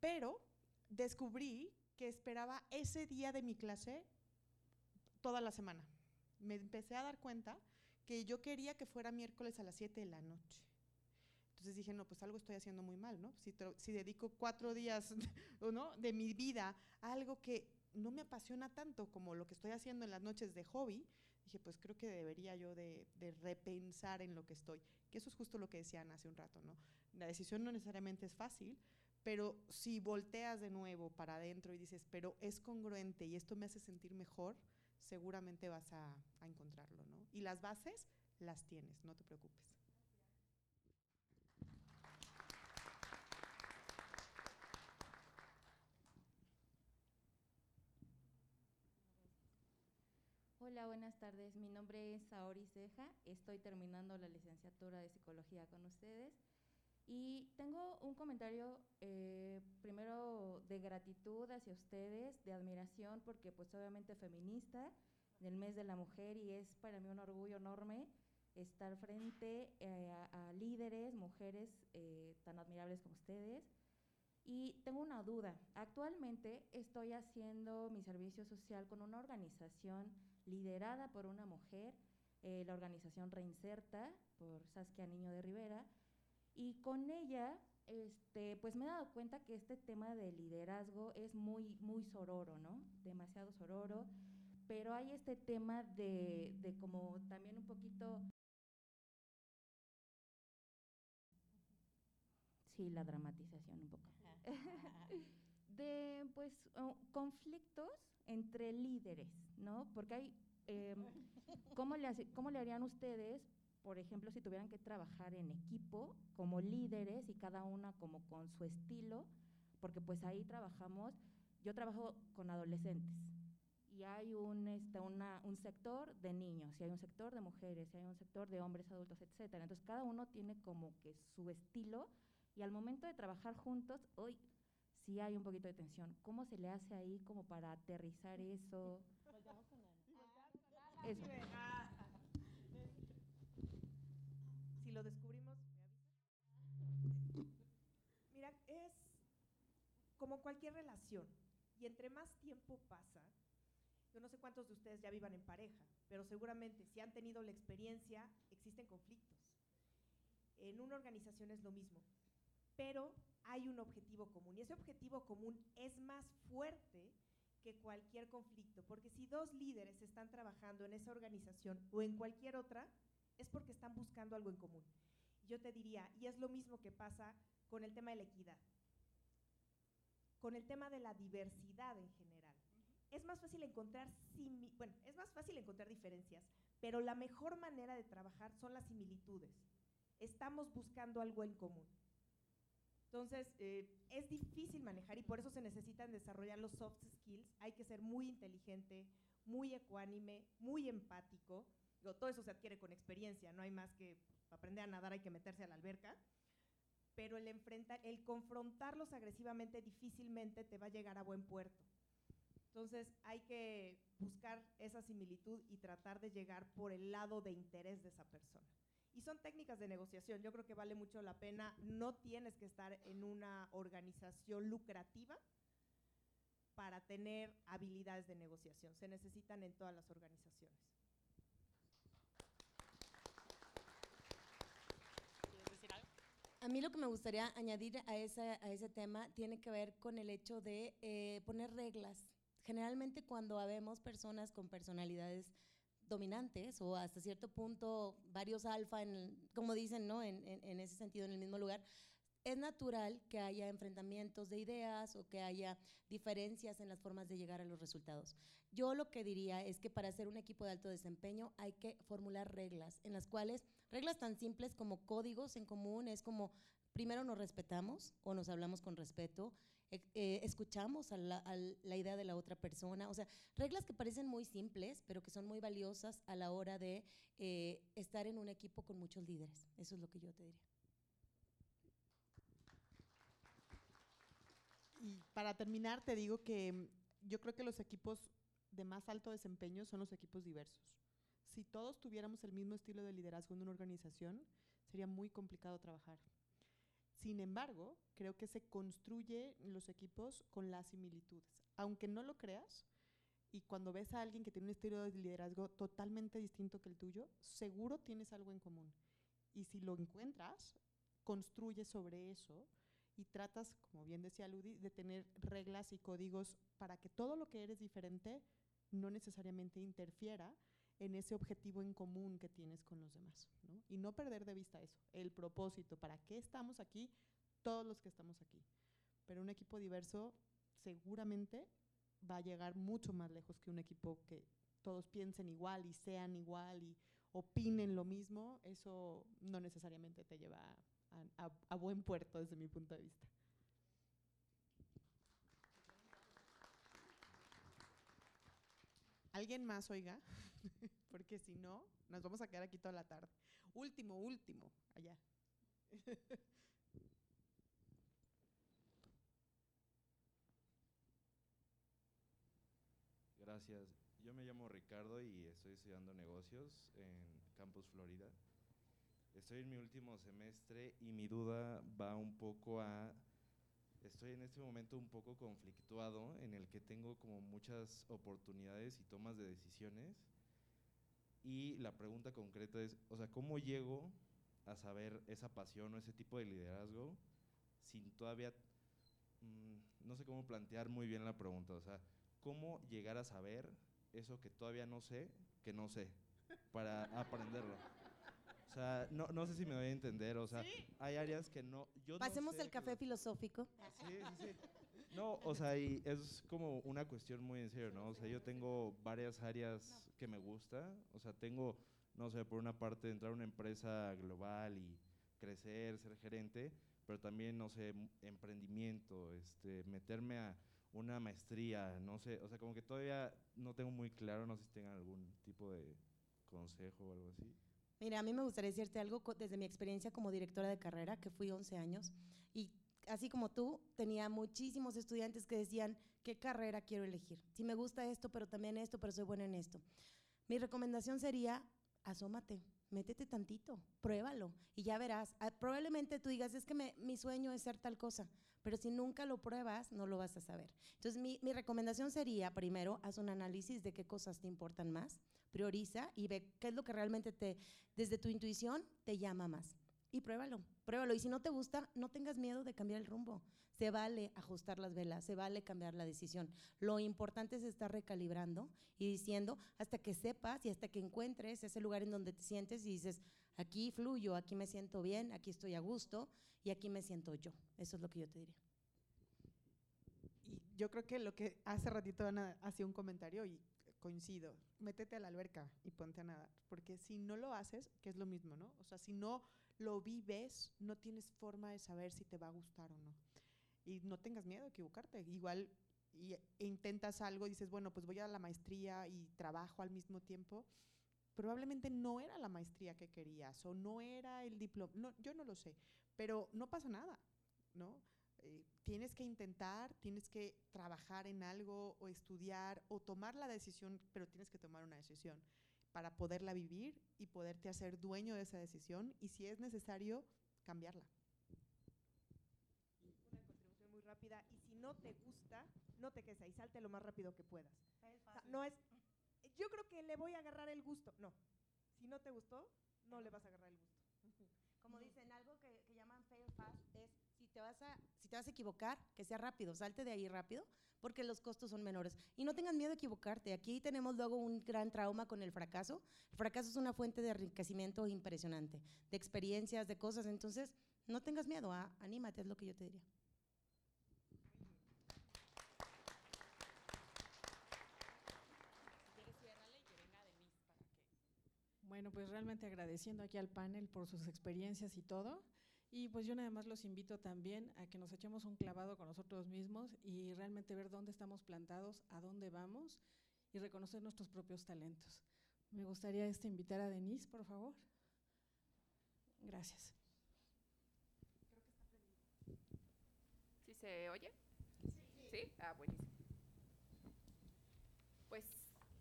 Pero descubrí que esperaba ese día de mi clase toda la semana. Me empecé a dar cuenta que yo quería que fuera miércoles a las 7 de la noche. Entonces dije, no, pues algo estoy haciendo muy mal, ¿no? Si, si dedico cuatro días ¿no? de mi vida a algo que no me apasiona tanto como lo que estoy haciendo en las noches de hobby, dije, pues creo que debería yo de, de repensar en lo que estoy. Que eso es justo lo que decían hace un rato, ¿no? La decisión no necesariamente es fácil, pero si volteas de nuevo para adentro y dices, pero es congruente y esto me hace sentir mejor, seguramente vas a, a encontrarlo, ¿no? Y las bases las tienes, no te preocupes. Hola, buenas tardes. Mi nombre es Saori Ceja. Estoy terminando la licenciatura de psicología con ustedes. Y tengo un comentario eh, primero de gratitud hacia ustedes, de admiración, porque pues obviamente feminista, en el mes de la mujer, y es para mí un orgullo enorme estar frente eh, a, a líderes, mujeres eh, tan admirables como ustedes. Y tengo una duda. Actualmente estoy haciendo mi servicio social con una organización liderada por una mujer, eh, la organización Reinserta, por Saskia Niño de Rivera, y con ella, este, pues me he dado cuenta que este tema de liderazgo es muy, muy sororo, ¿no? Demasiado sororo, pero hay este tema de, de como también un poquito... Sí, la dramatización un poco. de pues conflictos entre líderes, ¿no? Porque hay, eh, ¿cómo, le hace- ¿cómo le harían ustedes, por ejemplo, si tuvieran que trabajar en equipo como líderes y cada una como con su estilo? Porque pues ahí trabajamos, yo trabajo con adolescentes y hay un, este, una- un sector de niños, y hay un sector de mujeres, y hay un sector de hombres adultos, etcétera. Entonces cada uno tiene como que su estilo y al momento de trabajar juntos, hoy sí hay un poquito de tensión. ¿Cómo se le hace ahí como para aterrizar eso? Eso. Si lo descubrimos, ¿me avisas? Es como cualquier relación. Y entre más tiempo pasa, yo no sé cuántos de ustedes ya vivan en pareja, pero seguramente si han tenido la experiencia, existen conflictos. En una organización es lo mismo, pero hay un objetivo común y ese objetivo común es más fuerte que cualquier conflicto, porque si dos líderes están trabajando en esa organización o en cualquier otra, es porque están buscando algo en común. Yo te diría, y es lo mismo que pasa con el tema de la equidad, con el tema de la diversidad en general. Es más fácil encontrar simi- bueno, es más fácil encontrar diferencias, pero la mejor manera de trabajar son las similitudes. Estamos buscando algo en común. Entonces, eh, es difícil manejar y por eso se necesitan desarrollar los soft skills. Hay que ser muy inteligente, muy ecuánime, muy empático. Digo, todo eso se adquiere con experiencia, no hay más que aprender a nadar, hay que meterse a la alberca. Pero el, enfrentar, el confrontarlos agresivamente difícilmente te va a llegar a buen puerto. Entonces hay que buscar esa similitud y tratar de llegar por el lado de interés de esa persona. Y son técnicas de negociación, yo creo que vale mucho la pena, no tienes que estar en una organización lucrativa para tener habilidades de negociación, se necesitan en todas las organizaciones. A mí lo que me gustaría añadir a, ese, tema tiene que ver con el hecho de eh, poner reglas. Generalmente cuando habemos personas con personalidades dominantes o hasta cierto punto varios alfa, en, como dicen, ¿no? En, en, ese sentido, en el mismo lugar, es natural que haya enfrentamientos de ideas o que haya diferencias en las formas de llegar a los resultados. Yo lo que diría es que para ser un equipo de alto desempeño hay que formular reglas en las cuales, reglas tan simples como códigos en común, es como primero nos respetamos o nos hablamos con respeto, eh, eh, escuchamos a la, idea de la otra persona, o sea, reglas que parecen muy simples, pero que son muy valiosas a la hora de eh, estar en un equipo con muchos líderes. Eso es lo que yo te diría. Y para terminar, te digo que yo creo que los equipos de más alto desempeño son los equipos diversos. Si todos tuviéramos el mismo estilo de liderazgo en una organización, sería muy complicado trabajar. Sin embargo, creo que se construye los equipos con las similitudes. Aunque no lo creas, y cuando ves a alguien que tiene un estilo de liderazgo totalmente distinto que el tuyo, seguro tienes algo en común. Y si lo encuentras, construye sobre eso y tratas, como bien decía Ludi, de tener reglas y códigos para que todo lo que eres diferente no necesariamente interfiera en ese objetivo en común que tienes con los demás. ¿no? Y no perder de vista eso, el propósito, para qué estamos aquí, todos los que estamos aquí. Pero un equipo diverso seguramente va a llegar mucho más lejos que un equipo que todos piensen igual y sean igual y opinen lo mismo, eso no necesariamente te lleva a, a buen puerto desde mi punto de vista. ¿Alguien más, oiga? Porque si no, nos vamos a quedar aquí toda la tarde. Último, último, allá. Gracias. Yo me llamo Ricardo y estoy estudiando negocios en Campus Florida. Estoy en mi último semestre y mi duda va un poco a estoy en este momento un poco conflictuado en el que tengo como muchas oportunidades y tomas de decisiones. Y la pregunta concreta es, o sea, ¿cómo llego a saber esa pasión o ese tipo de liderazgo sin todavía, mm, no sé cómo plantear muy bien la pregunta, o sea, ¿cómo llegar a saber eso que todavía no sé, que no sé, para aprenderlo? O sea, no, no sé si me voy a entender. O sea, hay áreas que no. Yo Pasemos el café filosófico. Sí, sí, sí. No, o sea, y es como una cuestión muy en serio, ¿no? O sea, yo tengo varias áreas que me gusta. O sea, tengo, no sé, por una parte, entrar a una empresa global y crecer, ser gerente, pero también, no sé, emprendimiento, este, meterme a una maestría, no sé, o sea, como que todavía no tengo muy claro, no sé si tengan algún tipo de consejo o algo así. Mira, a mí me gustaría decirte algo desde mi experiencia como directora de carrera, que fui 11 años, y así como tú, tenía muchísimos estudiantes que decían, ¿qué carrera quiero elegir? Si me gusta esto, pero también esto, pero soy buena en esto. Mi recomendación sería, asómate, métete tantito, pruébalo y ya verás. Ah, probablemente tú digas, es que mi sueño es ser tal cosa, pero si nunca lo pruebas, no lo vas a saber. Entonces, mi, mi recomendación sería, primero, haz un análisis de qué cosas te importan más, prioriza y ve qué es lo que realmente te, desde tu intuición, te llama más. Y pruébalo, pruébalo. Y si no te gusta, no tengas miedo de cambiar el rumbo. Se vale ajustar las velas, se vale cambiar la decisión. Lo importante es estar recalibrando y diciendo hasta que sepas y hasta que encuentres ese lugar en donde te sientes y dices, aquí fluyo, aquí me siento bien, aquí estoy a gusto y aquí me siento yo. Eso es lo que yo te diría. Y yo creo que lo que hace ratito Ana hacía un comentario y coincido, métete a la alberca y ponte a nadar, porque si no lo haces, que es lo mismo, ¿no? O sea, si no lo vives, no tienes forma de saber si te va a gustar o no. Y no tengas miedo a equivocarte. Igual intentas algo dices, bueno, pues voy a la maestría y trabajo al mismo tiempo. Probablemente no era la maestría que querías o no era el diploma, no, yo no lo sé, pero no pasa nada, ¿no? Eh, tienes que intentar, tienes que trabajar en algo o estudiar o tomar la decisión, pero tienes que tomar una decisión para poderla vivir y poderte hacer dueño de esa decisión y si es necesario, cambiarla. Una contribución muy rápida y si no te gusta, no te quedes ahí, salte lo más rápido que puedas. O sea, no es, yo creo que le voy a agarrar el gusto. No, si no te gustó, no le vas a agarrar el gusto. Como dicen, algo que, que llaman fail fast a, si te vas a equivocar, que sea rápido, salte de ahí rápido, porque los costos son menores. Y no tengas miedo de equivocarte. Aquí tenemos luego un gran trauma con el fracaso. El fracaso es una fuente de enriquecimiento impresionante, de experiencias, de cosas. Entonces, no tengas miedo, ah, anímate, es lo que yo te diría. Bueno, pues realmente agradeciendo aquí al panel por sus experiencias y todo. Y pues yo nada más los invito también a que nos echemos un clavado con nosotros mismos y realmente ver dónde estamos plantados, a dónde vamos y reconocer nuestros propios talentos. Me gustaría este invitar a Denise, por favor. Gracias. ¿Sí se oye? Sí. Ah, buenísimo. Pues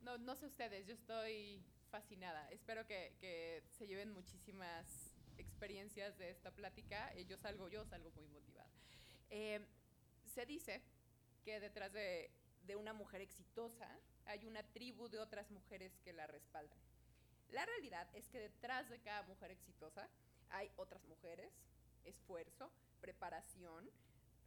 no, no sé ustedes, yo estoy fascinada. Espero que, que se lleven muchísimas experiencias de esta plática. Eh, yo salgo, yo salgo muy motivada. Eh, se dice que detrás de, de una mujer exitosa hay una tribu de otras mujeres que la respaldan. La realidad es que detrás de cada mujer exitosa hay otras mujeres, esfuerzo, preparación,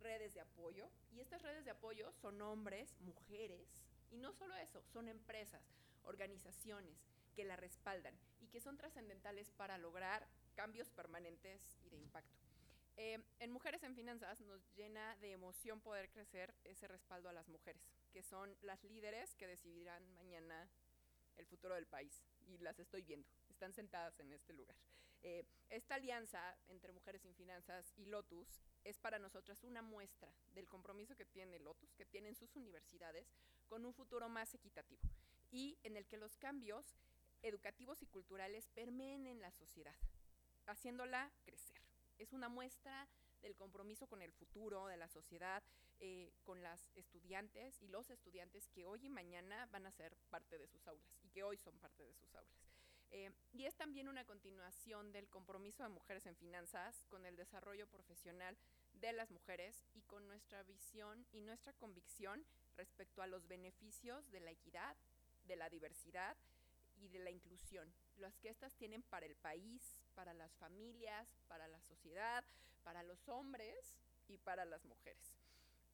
redes de apoyo. Y estas redes de apoyo son hombres, mujeres, y no solo eso, son empresas, organizaciones que la respaldan y que son trascendentales para lograr cambios permanentes y de impacto. Eh, en Mujeres en Finanzas nos llena de emoción poder crecer ese respaldo a las mujeres, que son las líderes que decidirán mañana el futuro del país. Y las estoy viendo, están sentadas en este lugar. Eh, esta alianza entre Mujeres en Finanzas y Lotus es para nosotras una muestra del compromiso que tiene Lotus, que tienen sus universidades, con un futuro más equitativo y en el que los cambios educativos y culturales permeen en la sociedad, haciéndola crecer. Es una muestra del compromiso con el futuro de la sociedad, eh, con las estudiantes y los estudiantes que hoy y mañana van a ser parte de sus aulas y que hoy son parte de sus aulas. Eh, y es también una continuación del compromiso de mujeres en finanzas con el desarrollo profesional de las mujeres y con nuestra visión y nuestra convicción respecto a los beneficios de la equidad, de la diversidad y de la inclusión, las que éstas tienen para el país, para las familias, para la sociedad, para los hombres y para las mujeres.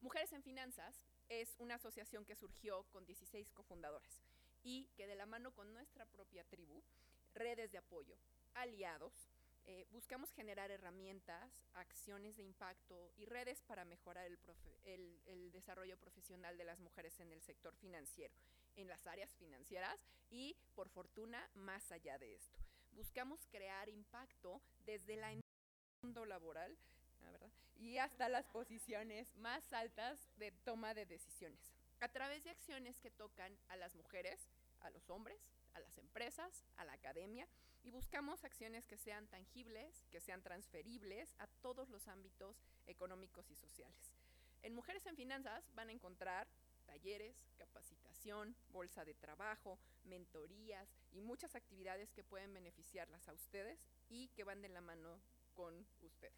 Mujeres en Finanzas es una asociación que surgió con 16 cofundadores y que de la mano con nuestra propia tribu, redes de apoyo, aliados, eh, buscamos generar herramientas, acciones de impacto y redes para mejorar el, desarrollo profesional de las mujeres en el sector financiero, en las áreas financieras y, por fortuna, más allá de esto. Buscamos crear impacto desde la mundo laboral y hasta las posiciones más altas de toma de decisiones, a través de acciones que tocan a las mujeres, a los hombres, a las empresas, a la academia, y buscamos acciones que sean tangibles, que sean transferibles a todos los ámbitos económicos y sociales. En Mujeres en Finanzas van a encontrar talleres, capacitación, bolsa de trabajo, mentorías y muchas actividades que pueden beneficiarlas a ustedes y que van de la mano con ustedes.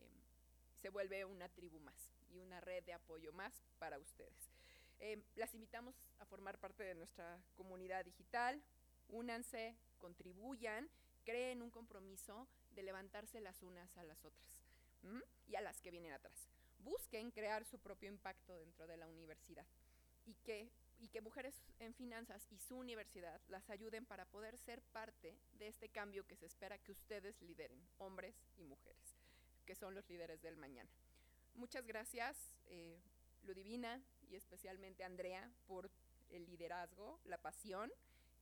Eh, se vuelve una tribu más y una red de apoyo más para ustedes. Eh, las invitamos a formar parte de nuestra comunidad digital, únanse, contribuyan, creen un compromiso de levantarse las unas a las otras y a las que vienen atrás. Busquen crear su propio impacto dentro de la universidad y que, y que Mujeres en Finanzas y su universidad las ayuden para poder ser parte de este cambio que se espera que ustedes lideren, hombres y mujeres, que son los líderes del mañana. Muchas gracias, eh, Ludivina y especialmente Andrea, por el liderazgo, la pasión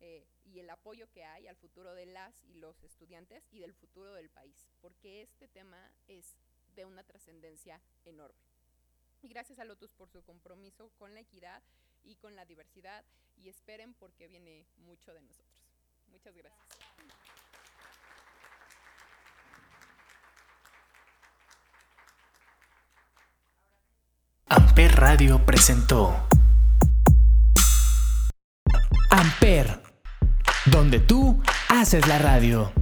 eh, y el apoyo que hay al futuro de las y los estudiantes y del futuro del país, porque este tema es de una trascendencia enorme. Y gracias a Lotus por su compromiso con la equidad y con la diversidad. Y esperen porque viene mucho de nosotros. Muchas gracias. Amper Radio presentó Amper, donde tú haces la radio.